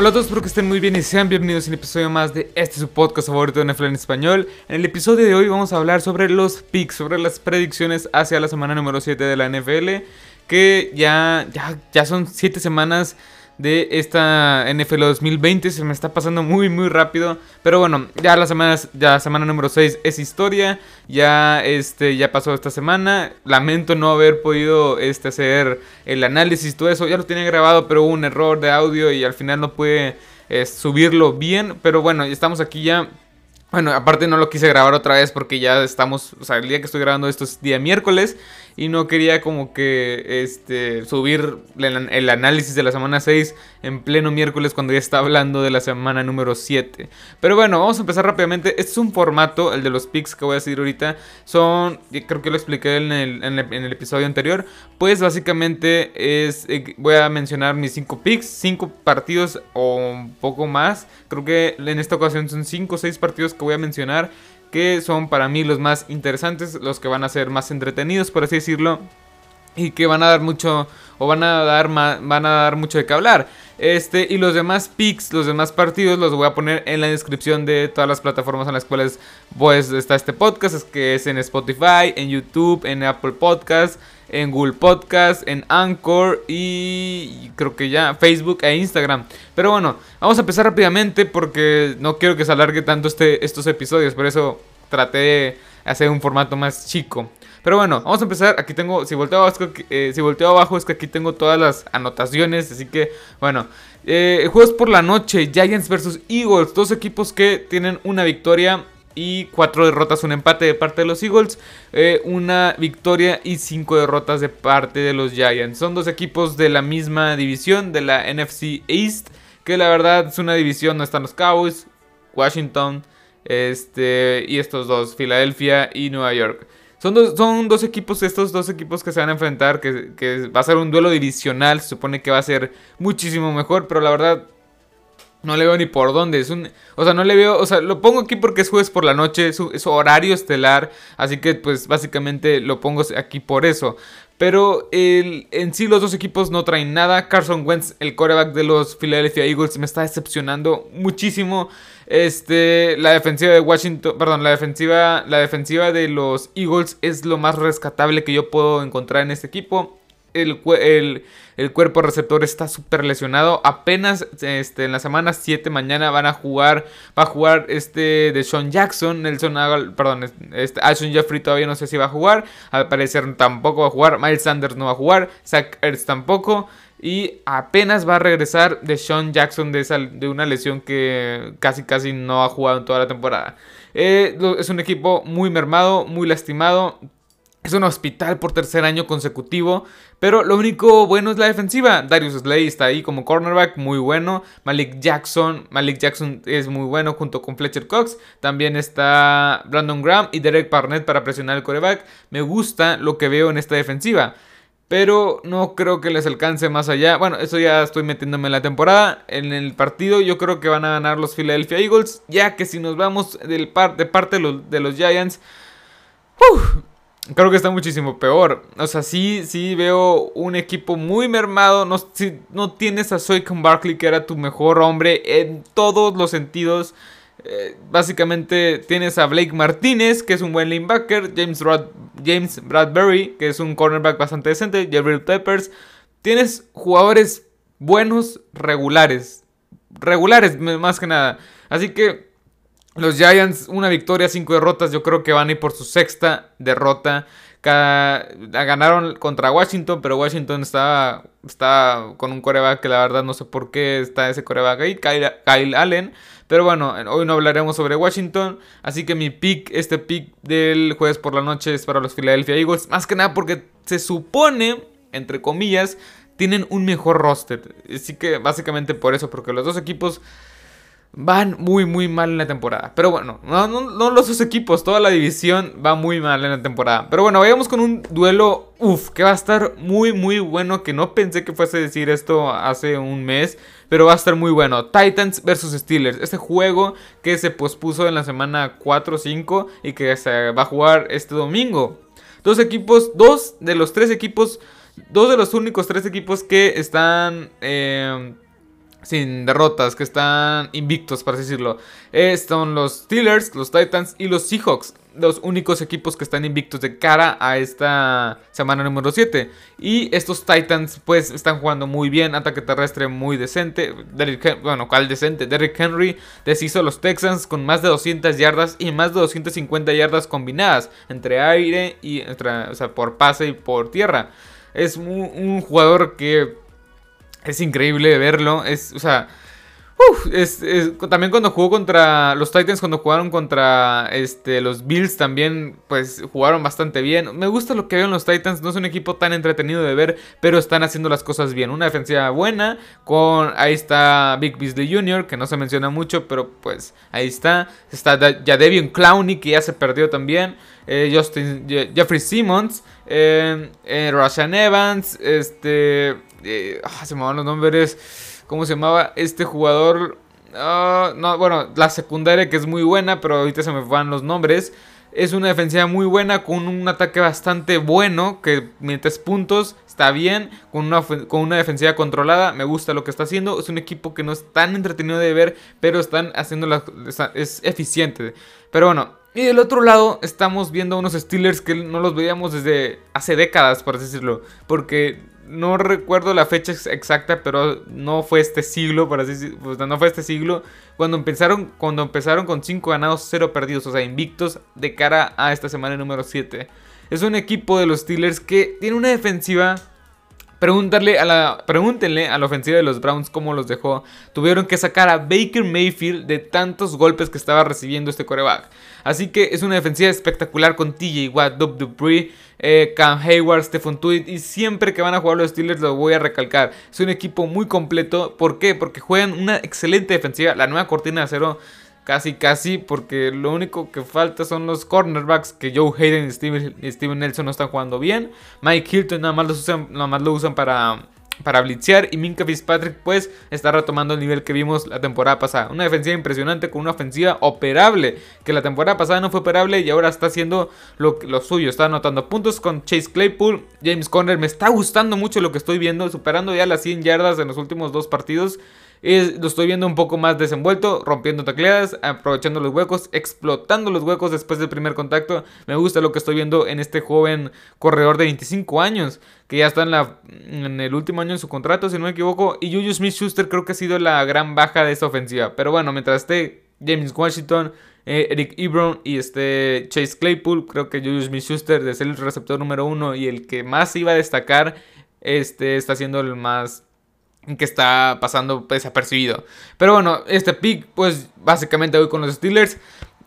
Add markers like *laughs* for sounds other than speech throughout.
Hola a todos, espero que estén muy bien y sean bienvenidos a un episodio más de este su podcast favorito de NFL en español. En el episodio de hoy vamos a hablar sobre los picks, sobre las predicciones hacia la semana número 7 de la NFL, que ya, ya, ya son 7 semanas de esta NFL 2020. Se me está pasando muy, muy rápido. Pero bueno, ya la semana, ya semana número 6 es historia. Ya, este, ya pasó esta semana. Lamento no haber podido este, hacer el análisis, todo eso. Ya lo tenía grabado, pero hubo un error de audio y al final no pude eh, subirlo bien. Pero bueno, estamos aquí ya. Bueno, aparte no lo quise grabar otra vez porque ya estamos, o sea, el día que estoy grabando esto es día miércoles y no quería como que este subir el, análisis de la semana 6 en pleno miércoles cuando ya está hablando de la semana número 7. Pero bueno, vamos a empezar rápidamente. Este es un formato, el de los picks que voy a decir ahorita. Son, creo que lo expliqué en el, en el, episodio anterior. Pues básicamente es, eh, voy a mencionar mis 5 picks, 5 partidos o un poco más. Creo que en esta ocasión son 5 o 6 partidos que voy a mencionar que son para mí los más interesantes, los que van a ser más entretenidos, por así decirlo, y que van a dar mucho o van a dar van a dar mucho de qué hablar. Este y los demás picks, los demás partidos los voy a poner en la descripción de todas las plataformas en las cuales pues está este podcast, es que es en Spotify, en YouTube, en Apple Podcasts, en Google Podcast, en Anchor y creo que ya Facebook e Instagram. Pero bueno, vamos a empezar rápidamente porque no quiero que se alargue tanto este, estos episodios, por eso traté de hacer un formato más chico. Pero bueno, vamos a empezar. Aquí tengo, si volteo abajo, eh, si volteo abajo es que aquí tengo todas las anotaciones. Así que, bueno, eh, juegos por la noche, Giants versus Eagles. Dos equipos que tienen una victoria y cuatro derrotas, un empate de parte de los Eagles, eh, una victoria y cinco derrotas de parte de los Giants. Son dos equipos de la misma división, de la NFC East, que la verdad es una división, no están los Cowboys, Washington, este, y estos dos, Filadelfia y Nueva York. Son dos, son dos equipos, estos dos equipos que se van a enfrentar, que, que va a ser un duelo divisional, se supone que va a ser muchísimo mejor, pero la verdad no le veo ni por dónde. Es un, o sea, no le veo. O sea, lo pongo aquí porque es jueves por la noche. Es, es, horario estelar. Así que, pues, básicamente lo pongo aquí por eso. Pero el, en sí los dos equipos no traen nada. Carson Wentz, el coreback de los Philadelphia Eagles, me está decepcionando muchísimo. Este, la defensiva de Washington, perdón, la defensiva, la defensiva de los Eagles es lo más rescatable que yo puedo encontrar en este equipo el, el, cuerpo receptor está súper lesionado. Apenas este, en la semana 7 mañana van a jugar. Va a jugar este de Sean Jackson. Nelson perdón, este, Alshon Jeffrey todavía no sé si va a jugar. Al parecer tampoco va a jugar. Miles Sanders no va a jugar. Zach Ertz tampoco. Y apenas va a regresar de Sean Jackson de, esa, de una lesión que casi casi no ha jugado en toda la temporada. Eh, es un equipo muy mermado, muy lastimado. Es un hospital por tercer año consecutivo. Pero lo único bueno es la defensiva. Darius Slay está ahí como cornerback, muy bueno. Malik Jackson, Malik Jackson es muy bueno junto con Fletcher Cox. También está Brandon Graham y Derek Barnett para presionar el coreback. Me gusta lo que veo en esta defensiva. Pero no creo que les alcance más allá. Bueno, eso ya estoy metiéndome en la temporada. En el partido yo creo que van a ganar los Philadelphia Eagles. Ya que si nos vamos del par de parte de los, de los Giants... Creo que está muchísimo peor. O sea, sí, sí veo un equipo muy mermado. No, si, no tienes a Soycon Barkley, que era tu mejor hombre en todos los sentidos. Eh, básicamente tienes a Blake Martínez, que es un buen linebacker. James, James Bradbury, que es un cornerback bastante decente. Gabriel Peppers. Tienes jugadores buenos, regulares. Regulares, más que nada. Así que los Giants, una victoria, cinco derrotas. Yo creo que van a ir por su sexta derrota. ganaron contra Washington, pero Washington está, está con un coreback que la verdad no sé por qué está ese coreback ahí, Kyle, Allen. Pero bueno, hoy no hablaremos sobre Washington. Así que mi pick, este pick del jueves por la noche es para los Philadelphia Eagles. Más que nada porque se supone, entre comillas, tienen un mejor roster. Así que básicamente por eso, porque los dos equipos van muy muy mal en la temporada. Pero bueno, no, no, los dos equipos, toda la división va muy mal en la temporada. Pero bueno, vayamos con un duelo, uff, que va a estar muy muy bueno, que no pensé que fuese a decir esto hace un mes, pero va a estar muy bueno. Titans versus Steelers, este juego que se pospuso en la semana 4 o 5 y que se va a jugar este domingo. Dos equipos, dos de los tres equipos, dos de los únicos tres equipos que están... Eh, sin derrotas, que están invictos, para decirlo. son los Steelers, los Titans y los Seahawks los únicos equipos que están invictos de cara a esta semana número 7. Y estos Titans pues están jugando muy bien, ataque terrestre muy decente. bueno, ¿cuál decente? Derrick Henry deshizo a los Texans con más de 200 yardas y más de 250 yardas combinadas entre aire y entre, o sea, por pase y por tierra. Es un jugador que es increíble verlo, es, o sea, también cuando jugó contra los Titans, cuando jugaron contra este, los Bills, también pues jugaron bastante bien. Me gusta lo que veo en los Titans, no es un equipo tan entretenido de ver, pero están haciendo las cosas bien. Una defensiva buena, con ahí está Big Beasley Jr., que no se menciona mucho, pero pues ahí está. Está ya Devion Clowney, que ya se perdió también. Eh, Justin, Jeffrey Simmons, eh, eh Evans, este... Ah, se me van los nombres. ¿Cómo se llamaba este jugador? Ah, no, bueno, la secundaria que es muy buena, pero ahorita se me van los nombres. Es una defensiva muy buena, con un ataque bastante bueno, que mientras puntos está bien, con una, con una defensiva controlada, me gusta lo que está haciendo. Es un equipo que no es tan entretenido de ver, pero están haciendo la, es eficiente. Pero bueno, y del otro lado estamos viendo unos Steelers que no los veíamos desde hace décadas, por decirlo. Porque no recuerdo la fecha exacta, pero no fue este siglo, por así decirlo, no fue este siglo, cuando empezaron, cuando empezaron con 5 ganados, 0 perdidos, o sea, invictos de cara a esta semana número 7. Es un equipo de los Steelers que tiene una defensiva A la, pregúntenle a la ofensiva de los Browns cómo los dejó. Tuvieron que sacar a Baker Mayfield de tantos golpes que estaba recibiendo este coreback. Así que es una defensiva espectacular con TJ Watt, Dub Dupree, eh, Cam Hayward, Stephen Tweed. Y siempre que van a jugar los Steelers lo voy a recalcar. Es un equipo muy completo. ¿Por qué? Porque juegan una excelente defensiva. La nueva cortina de acero Casi, casi, porque lo único que falta son los cornerbacks que Joe Hayden y Steven, Nelson no están jugando bien. Mike Hilton nada más, usan, nada más lo usan para, para blitzear. Y Minka Fitzpatrick pues está retomando el nivel que vimos la temporada pasada. Una defensiva impresionante con una ofensiva operable. Que la temporada pasada no fue operable y ahora está haciendo lo, lo suyo. Está anotando puntos con Chase Claypool. James Conner me está gustando mucho lo que estoy viendo. Superando ya las 100 yardas en los últimos dos partidos lo estoy viendo un poco más desenvuelto, rompiendo tacleadas, aprovechando los huecos, explotando los huecos después del primer contacto. Me gusta lo que estoy viendo en este joven corredor de 25 años, que ya está en, la, en el último año de su contrato, si no me equivoco. Y Juju Smith-Schuster creo que ha sido la gran baja de esta ofensiva. Pero bueno, mientras esté James Washington, eh, Eric Ebron y este Chase Claypool, creo que Juju Smith-Schuster de ser el receptor número uno y el que más iba a destacar, este está siendo el más que está pasando desapercibido. Pero bueno, este pick, pues básicamente voy con los Steelers.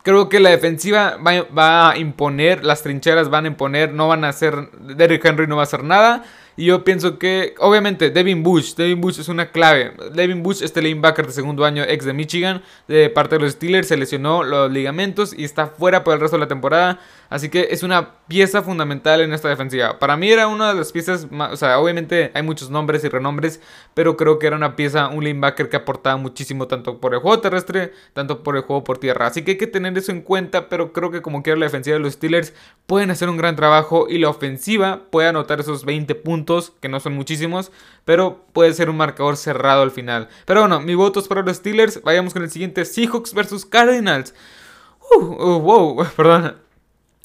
Creo que la defensiva va, a imponer, las trincheras van a imponer, no van a hacer, Derrick Henry no va a hacer nada. Y yo pienso que, obviamente, Devin Bush, Devin Bush es una clave. Devin Bush, este linebacker de segundo año, ex de Michigan, de parte de los Steelers, se lesionó los ligamentos y está fuera por el resto de la temporada. Así que es una pieza fundamental en esta defensiva. Para mí era una de las piezas, o sea, obviamente hay muchos nombres y renombres, pero creo que era una pieza, un linebacker que aportaba muchísimo tanto por el juego terrestre, tanto por el juego por tierra. Así que hay que tener eso en cuenta, pero creo que como quiera la defensiva de los Steelers pueden hacer un gran trabajo y la ofensiva puede anotar esos 20 puntos, que no son muchísimos, pero puede ser un marcador cerrado al final. Pero bueno, mi voto es para los Steelers. Vayamos con el siguiente, Seahawks versus Cardinals. Uh, uh, wow, *laughs* perdón.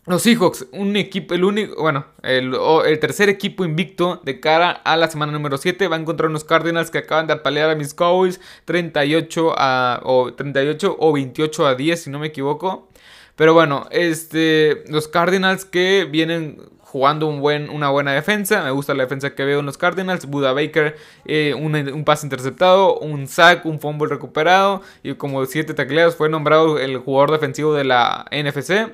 Los Seahawks, un equipo, el único, bueno, el, tercer equipo invicto de cara a la semana número 7 va a encontrar unos Cardinals que acaban de apalear a mis Cowboys 38 a, o 38 o 28 a 10 si no me equivoco. Pero bueno, este, los Cardinals que vienen jugando un buen, una buena defensa. Me gusta la defensa que veo en los Cardinals. Buda Baker, eh, un, un, pase interceptado, un sack, un fumble recuperado y como 7 tacleados. Fue nombrado el jugador defensivo de la NFC.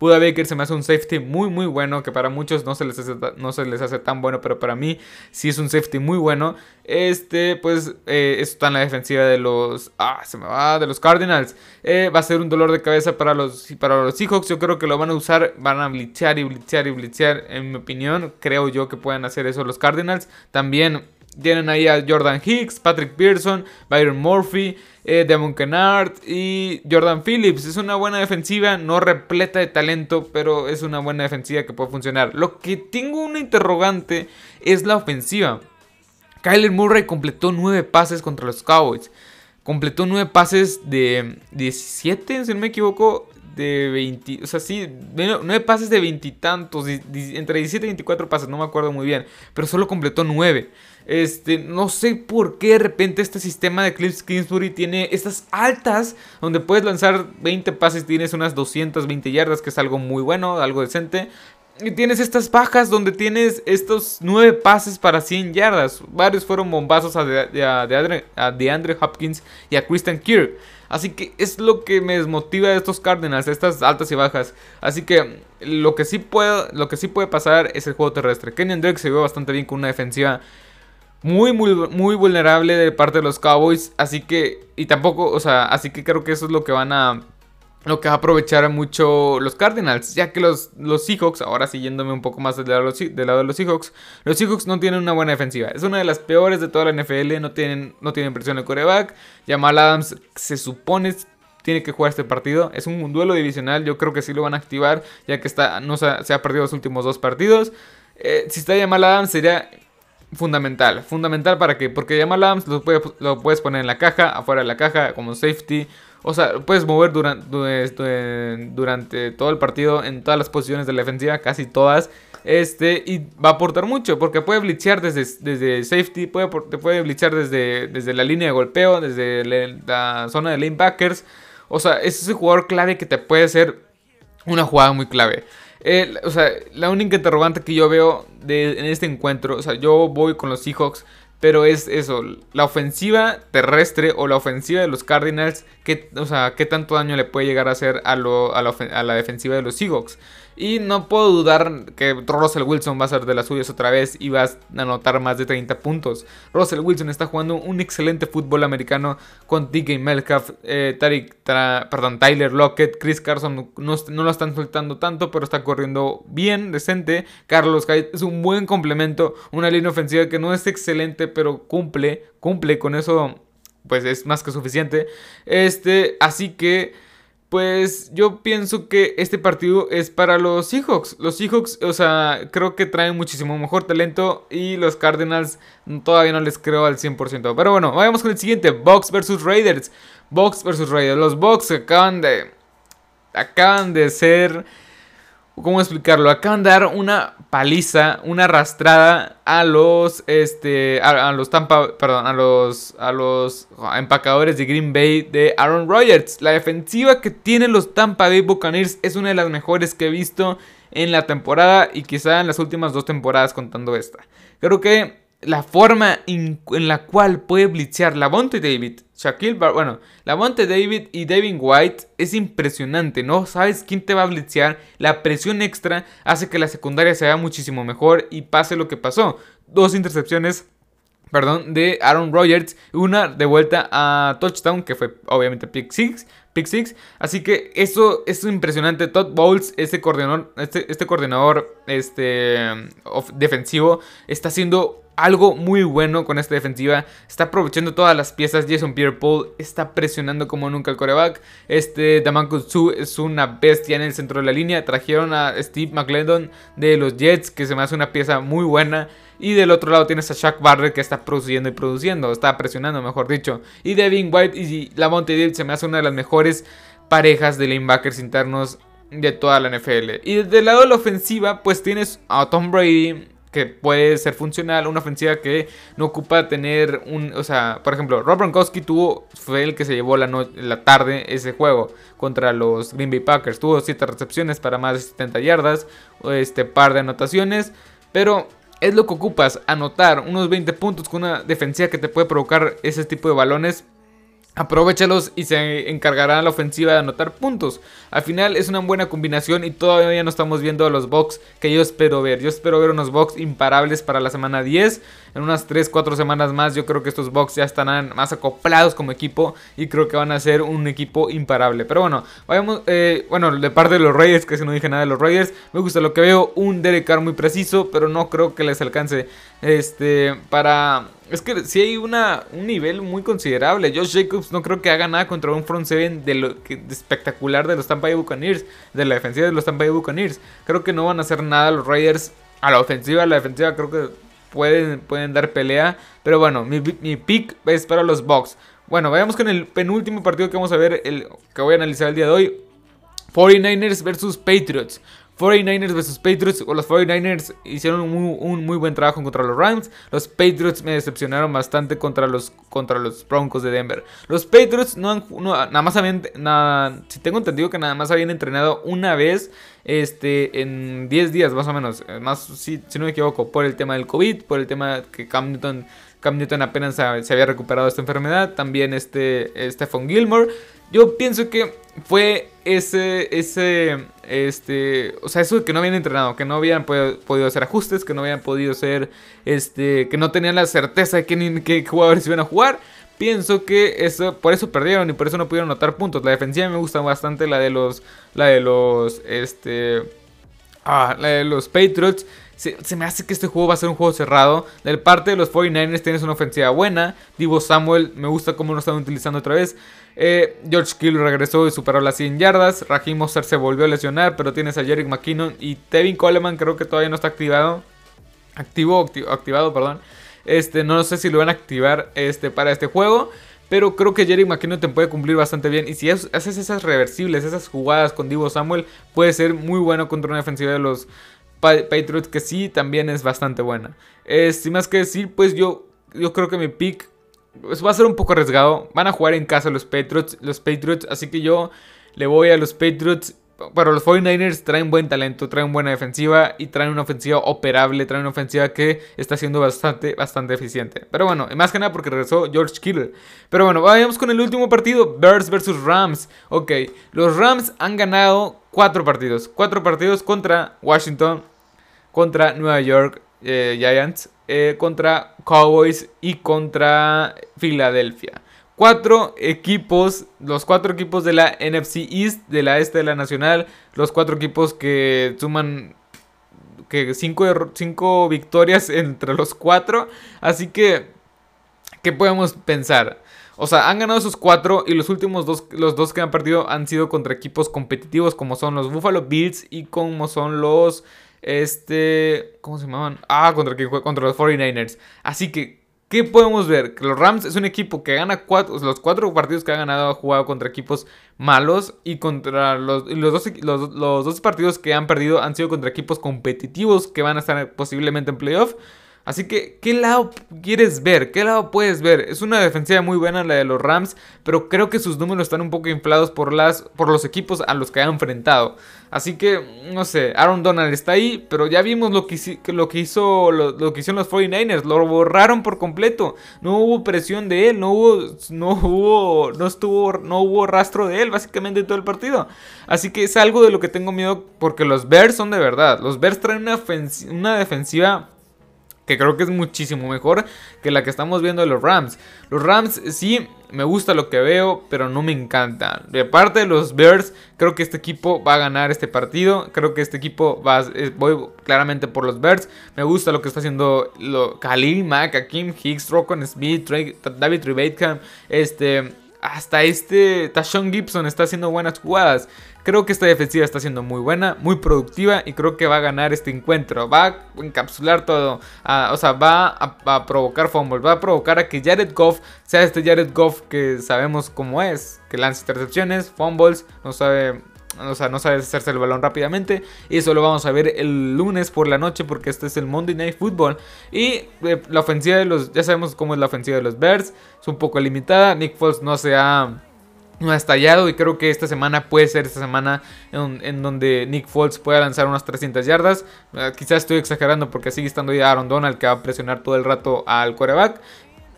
Buda Baker se me hace un safety muy muy bueno, que para muchos no se les hace, no se les hace tan bueno, pero para mí sí es un safety muy bueno. Este, pues, eh, está en la defensiva de los... Ah, se me va, de los Cardinals. Eh, va a ser un dolor de cabeza para los, para los Seahawks. Yo creo que lo van a usar, van a blitzear y blitzear y blitzear. En mi opinión, creo yo que pueden hacer eso los Cardinals. También tienen ahí a Jordan Hicks, Patrick Pearson, Byron Murphy, eh, Devon Kennard y Jordan Phillips. Es una buena defensiva, no repleta de talento, pero es una buena defensiva que puede funcionar. Lo que tengo una interrogante es la ofensiva. Kyler Murray completó 9 pases contra los Cowboys. Completó 9 pases de 17, si no me equivoco, de 20, o sea, sí, 9 pases de veintitantos, entre 17 y 24 pases, no me acuerdo muy bien, pero solo completó 9. Este, no sé por qué de repente este sistema de Cliff Kingsbury tiene estas altas donde puedes lanzar 20 pases, tienes unas 220 yardas, que es algo muy bueno, algo decente. Y tienes estas bajas donde tienes estos 9 pases para 100 yardas. Varios fueron bombazos a, de, de Hopkins y a Christian Kirk. Así que es lo que me desmotiva de estos Cardinals, estas altas y bajas. Así que lo que sí puede, lo que sí puede pasar es el juego terrestre. Kenyon Drake se vio bastante bien con una defensiva muy, muy, muy vulnerable de parte de los Cowboys. Así que, y tampoco, o sea, así que creo que eso es lo que van a, lo que va a aprovechar mucho los Cardinals. Ya que los, los Seahawks, ahora siguiéndome un poco más del lado, del lado de los Seahawks, los Seahawks no tienen una buena defensiva. Es una de las peores de toda la NFL. No tienen, no tienen presión de coreback. Jamal Adams se supone tiene que jugar este partido. Es un duelo divisional. Yo creo que sí lo van a activar. Ya que está, no se, ha, perdido los últimos dos partidos. Eh, si está Jamal Adams sería fundamental. Fundamental para que, porque Jamal Adams lo, lo puedes poner en la caja, afuera de la caja, como safety. O sea, puedes mover durante, todo el partido en todas las posiciones de la defensiva, casi todas. Este, y va a aportar mucho, porque puede blitzear desde, desde safety, puede, puede blitzear desde, desde la línea de golpeo, desde la, zona de lanebackers. O sea, es ese jugador clave que te puede hacer una jugada muy clave. Eh, o sea, la única interrogante que yo veo de, en este encuentro, o sea, yo voy con los Seahawks, pero es eso, la ofensiva terrestre o la ofensiva de los Cardinals, ¿qué, o sea, qué tanto daño le puede llegar a hacer a, lo, a, la, defensiva de los Seahawks. Y no puedo dudar que Russell Wilson va a ser de las suyas otra vez y va a anotar más de 30 puntos. Russell Wilson está jugando un excelente fútbol americano con DK Metcalf, eh, perdón, Tyler Lockett, Chris Carson no, lo están soltando tanto, pero está corriendo bien, decente. Carlos Hyde es un buen complemento, una línea ofensiva que no es excelente, pero cumple, cumple con eso, pues es más que suficiente. Este, así que pues yo pienso que este partido es para los Seahawks. Los Seahawks, o sea, creo que traen muchísimo mejor talento y los Cardinals todavía no les creo al 100%. Pero bueno, vayamos con el siguiente, Bucks versus Raiders. Bucks versus Raiders. Los Bucks acaban de acaban de ser ¿Cómo explicarlo? Acaban de dar una paliza, una arrastrada a los, este, a, los Tampa, perdón, a los, a los empacadores de Green Bay de Aaron Rodgers. La defensiva que tienen los Tampa Bay Buccaneers es una de las mejores que he visto en la temporada y quizá en las últimas dos temporadas contando esta. Creo que la forma en, la cual puede blitzear Lavonte David, Shaquille Bar bueno, Lavonte David y Devin White es impresionante, ¿no? Sabes quién te va a blitzear, la presión extra hace que la secundaria sea muchísimo mejor y pase lo que pasó. Dos intercepciones perdón, de Aaron Rodgers. Una de vuelta a touchdown, que fue obviamente pick six. Pick six. Así que eso, es impresionante. Todd Bowles, este coordinador, este, este coordinador este, defensivo, está haciendo algo muy bueno con esta defensiva. Está aprovechando todas las piezas. Jason Pierre-Paul está presionando como nunca el coreback. Este Damanku Su es una bestia en el centro de la línea. Trajeron a Steve McLendon de los Jets, que se me hace una pieza muy buena. Y del otro lado tienes a Shaq Barrett que está produciendo y produciendo. Está presionando, mejor dicho. Y Devin White y Lamonte David se me hace una de las mejores parejas de linebackers internos de toda la NFL. Y del lado de la ofensiva, pues tienes a Tom Brady, que puede ser funcional, una ofensiva que no ocupa tener un, o sea, por ejemplo, Rob Gronkowski tuvo, fue el que se llevó la, la tarde ese juego contra los Green Bay Packers, tuvo 7 recepciones para más de 70 yardas, este par de anotaciones, pero es lo que ocupas, anotar unos 20 puntos con una defensiva que te puede provocar ese tipo de balones Aprovechalos y se encargará la ofensiva de anotar puntos. Al final es una buena combinación y todavía no estamos viendo a los Bucks que yo espero ver. Yo espero ver unos Bucks imparables para la semana 10. En unas 3-4 semanas más yo creo que estos Bucks ya estarán más acoplados como equipo y creo que van a ser un equipo imparable. Pero bueno, vayamos, eh, bueno, de parte de los Raiders, que si no dije nada de los Raiders, me gusta lo que veo, un Derek Carr muy preciso, pero no creo que les alcance este para es que sí hay una, un nivel muy considerable. Josh Jacobs no creo que haga nada contra un front seven de lo que, espectacular de los Tampa Bay Buccaneers, de la defensiva de los Tampa Bay Buccaneers. Creo que no van a hacer nada los Raiders a la ofensiva, a la defensiva creo que pueden, pueden dar pelea. Pero bueno, mi, mi pick es para los Bucks. Bueno, vayamos con el penúltimo partido que vamos a ver, el que voy a analizar el día de hoy. 49ers versus Patriots. 49ers vs Patriots. Los 49ers hicieron un muy, buen trabajo contra los Rams. Los Patriots me decepcionaron bastante contra los, contra los Broncos de Denver. Los Patriots no han, nada más habían, nada, si tengo entendido que nada más habían entrenado una vez este, en 10 días más o menos. Más, si, no me equivoco, por el tema del COVID, por el tema que Cam Newton Cam Newton apenas se había recuperado de esta enfermedad. También este Stephon Gilmore. Yo pienso que fue ese, ese, este, o sea, eso que no habían entrenado, que no habían podido, hacer ajustes, que no habían podido hacer, este, que no tenían la certeza de qué, jugadores iban a jugar. Pienso que eso, por eso perdieron y por eso no pudieron notar puntos. La defensiva me gusta bastante, la de los, la de los, este, ah, la de los Patriots. Se, me hace que este juego va a ser un juego cerrado. Del parte de los 49ers tienes una ofensiva buena. Divo Samuel, me gusta cómo lo están utilizando otra vez. Eh, George Kill regresó y superó las 100 yardas. Raheem Mostert se volvió a lesionar, pero tienes a Jerick McKinnon y Tevin Coleman creo que todavía no está activado. Activo, activado, perdón. Este, no sé si lo van a activar este, para este juego. Pero creo que Jerry McKinnon te puede cumplir bastante bien. Y si haces esas reversibles, esas jugadas con Divo Samuel, puede ser muy bueno contra una defensiva de los, Patriots que sí también es bastante buena. Eh, sin más que decir, pues yo, yo creo que mi pick pues, va a ser un poco arriesgado. Van a jugar en casa los Patriots, los Patriots, así que yo le voy a los Patriots. Pero los 49ers traen buen talento, traen buena defensiva y traen una ofensiva operable, traen una ofensiva que está siendo bastante, bastante eficiente. Pero bueno, más que nada porque regresó George Kittle. Pero bueno, vayamos con el último partido, Bears versus Rams. Ok, los Rams han ganado cuatro partidos. Cuatro partidos contra Washington, contra Nueva York eh, Giants, eh, contra Cowboys y contra Filadelfia. Cuatro equipos, los cuatro equipos de la NFC East, de la Este de la Nacional, los cuatro equipos que suman que cinco, cinco victorias *laughs* entre los cuatro. Así que, ¿qué podemos pensar? O sea, han ganado esos cuatro y los últimos dos, los dos que han perdido han sido contra equipos competitivos como son los Buffalo Bills y como son los este. ¿Cómo se llamaban? Ah, contra, contra los 49ers. Así que, ¿qué podemos ver? Que los Rams es un equipo que gana cuatro. Los cuatro partidos que ha ganado ha jugado contra equipos malos. Y contra los, los, dos, los, los dos partidos que han perdido han sido contra equipos competitivos que van a estar posiblemente en playoff. Así que, ¿qué lado quieres ver? ¿Qué lado puedes ver? Es una defensiva muy buena la de los Rams, pero creo que sus números están un poco inflados por, las, por los equipos a los que ha enfrentado. Así que, no sé, Aaron Donald está ahí, pero ya vimos lo que, hizo lo, que hicieron los 49ers, lo borraron por completo. No hubo presión de él, no hubo no hubo no estuvo no hubo rastro de él básicamente en todo el partido. Así que es algo de lo que tengo miedo porque los Bears son de verdad. Los Bears traen una defensiva que creo que es muchísimo mejor que la que estamos viendo de los Rams. Los Rams sí me gusta lo que veo, pero no me encanta. De parte de los Bears, creo que este equipo va a ganar este partido. Creo que este equipo va voy claramente por los Bears. Me gusta lo que está haciendo lo, Khalil Mack, Akim Hicks, Rocco Smith, David Trevathan, este hasta este Tashon Gibson está haciendo buenas jugadas. Creo que esta defensiva está siendo muy buena, muy productiva y creo que va a ganar este encuentro. Va a encapsular todo, o sea, va a, provocar fumbles, va a provocar a que Jared Goff sea este Jared Goff que sabemos cómo es, que lanza intercepciones, fumbles, no sabe o sea, no sabe hacerse el balón rápidamente. Y eso lo vamos a ver el lunes por la noche porque este es el Monday Night Football. Y eh, la ofensiva de los, ya sabemos cómo es la ofensiva de los Bears, es un poco limitada. Nick Foles no se ha no ha estallado y creo que esta semana puede ser esta semana en, donde Nick Foles pueda lanzar unas 300 yardas. Eh, quizás estoy exagerando porque sigue estando ahí Aaron Donald que va a presionar todo el rato al quarterback.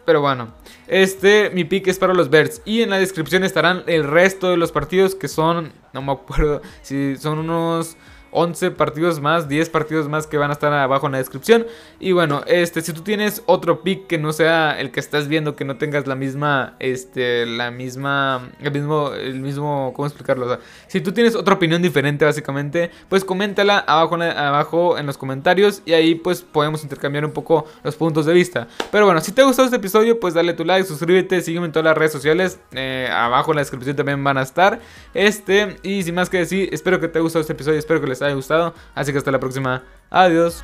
Pero bueno, este, mi pick es para los Bears. Y en la descripción estarán el resto de los partidos que son, no me acuerdo si son unos 11 partidos más, 10 partidos más que van a estar abajo en la descripción. Y bueno, este, si tú tienes otro pick que no sea el que estás viendo, que no tengas la misma, este, la misma, el mismo, el mismo, ¿cómo explicarlo? Si tú tienes otra opinión diferente, básicamente, pues coméntala abajo, abajo en los comentarios y ahí pues podemos intercambiar un poco los puntos de vista. Pero bueno, si te ha gustado este episodio, pues dale tu like, suscríbete, sígueme en todas las redes sociales. Eh, abajo en la descripción también van a estar. Este, y sin más que decir, espero que te haya gustado este episodio, espero que les haya gustado. Así que hasta la próxima. Adiós.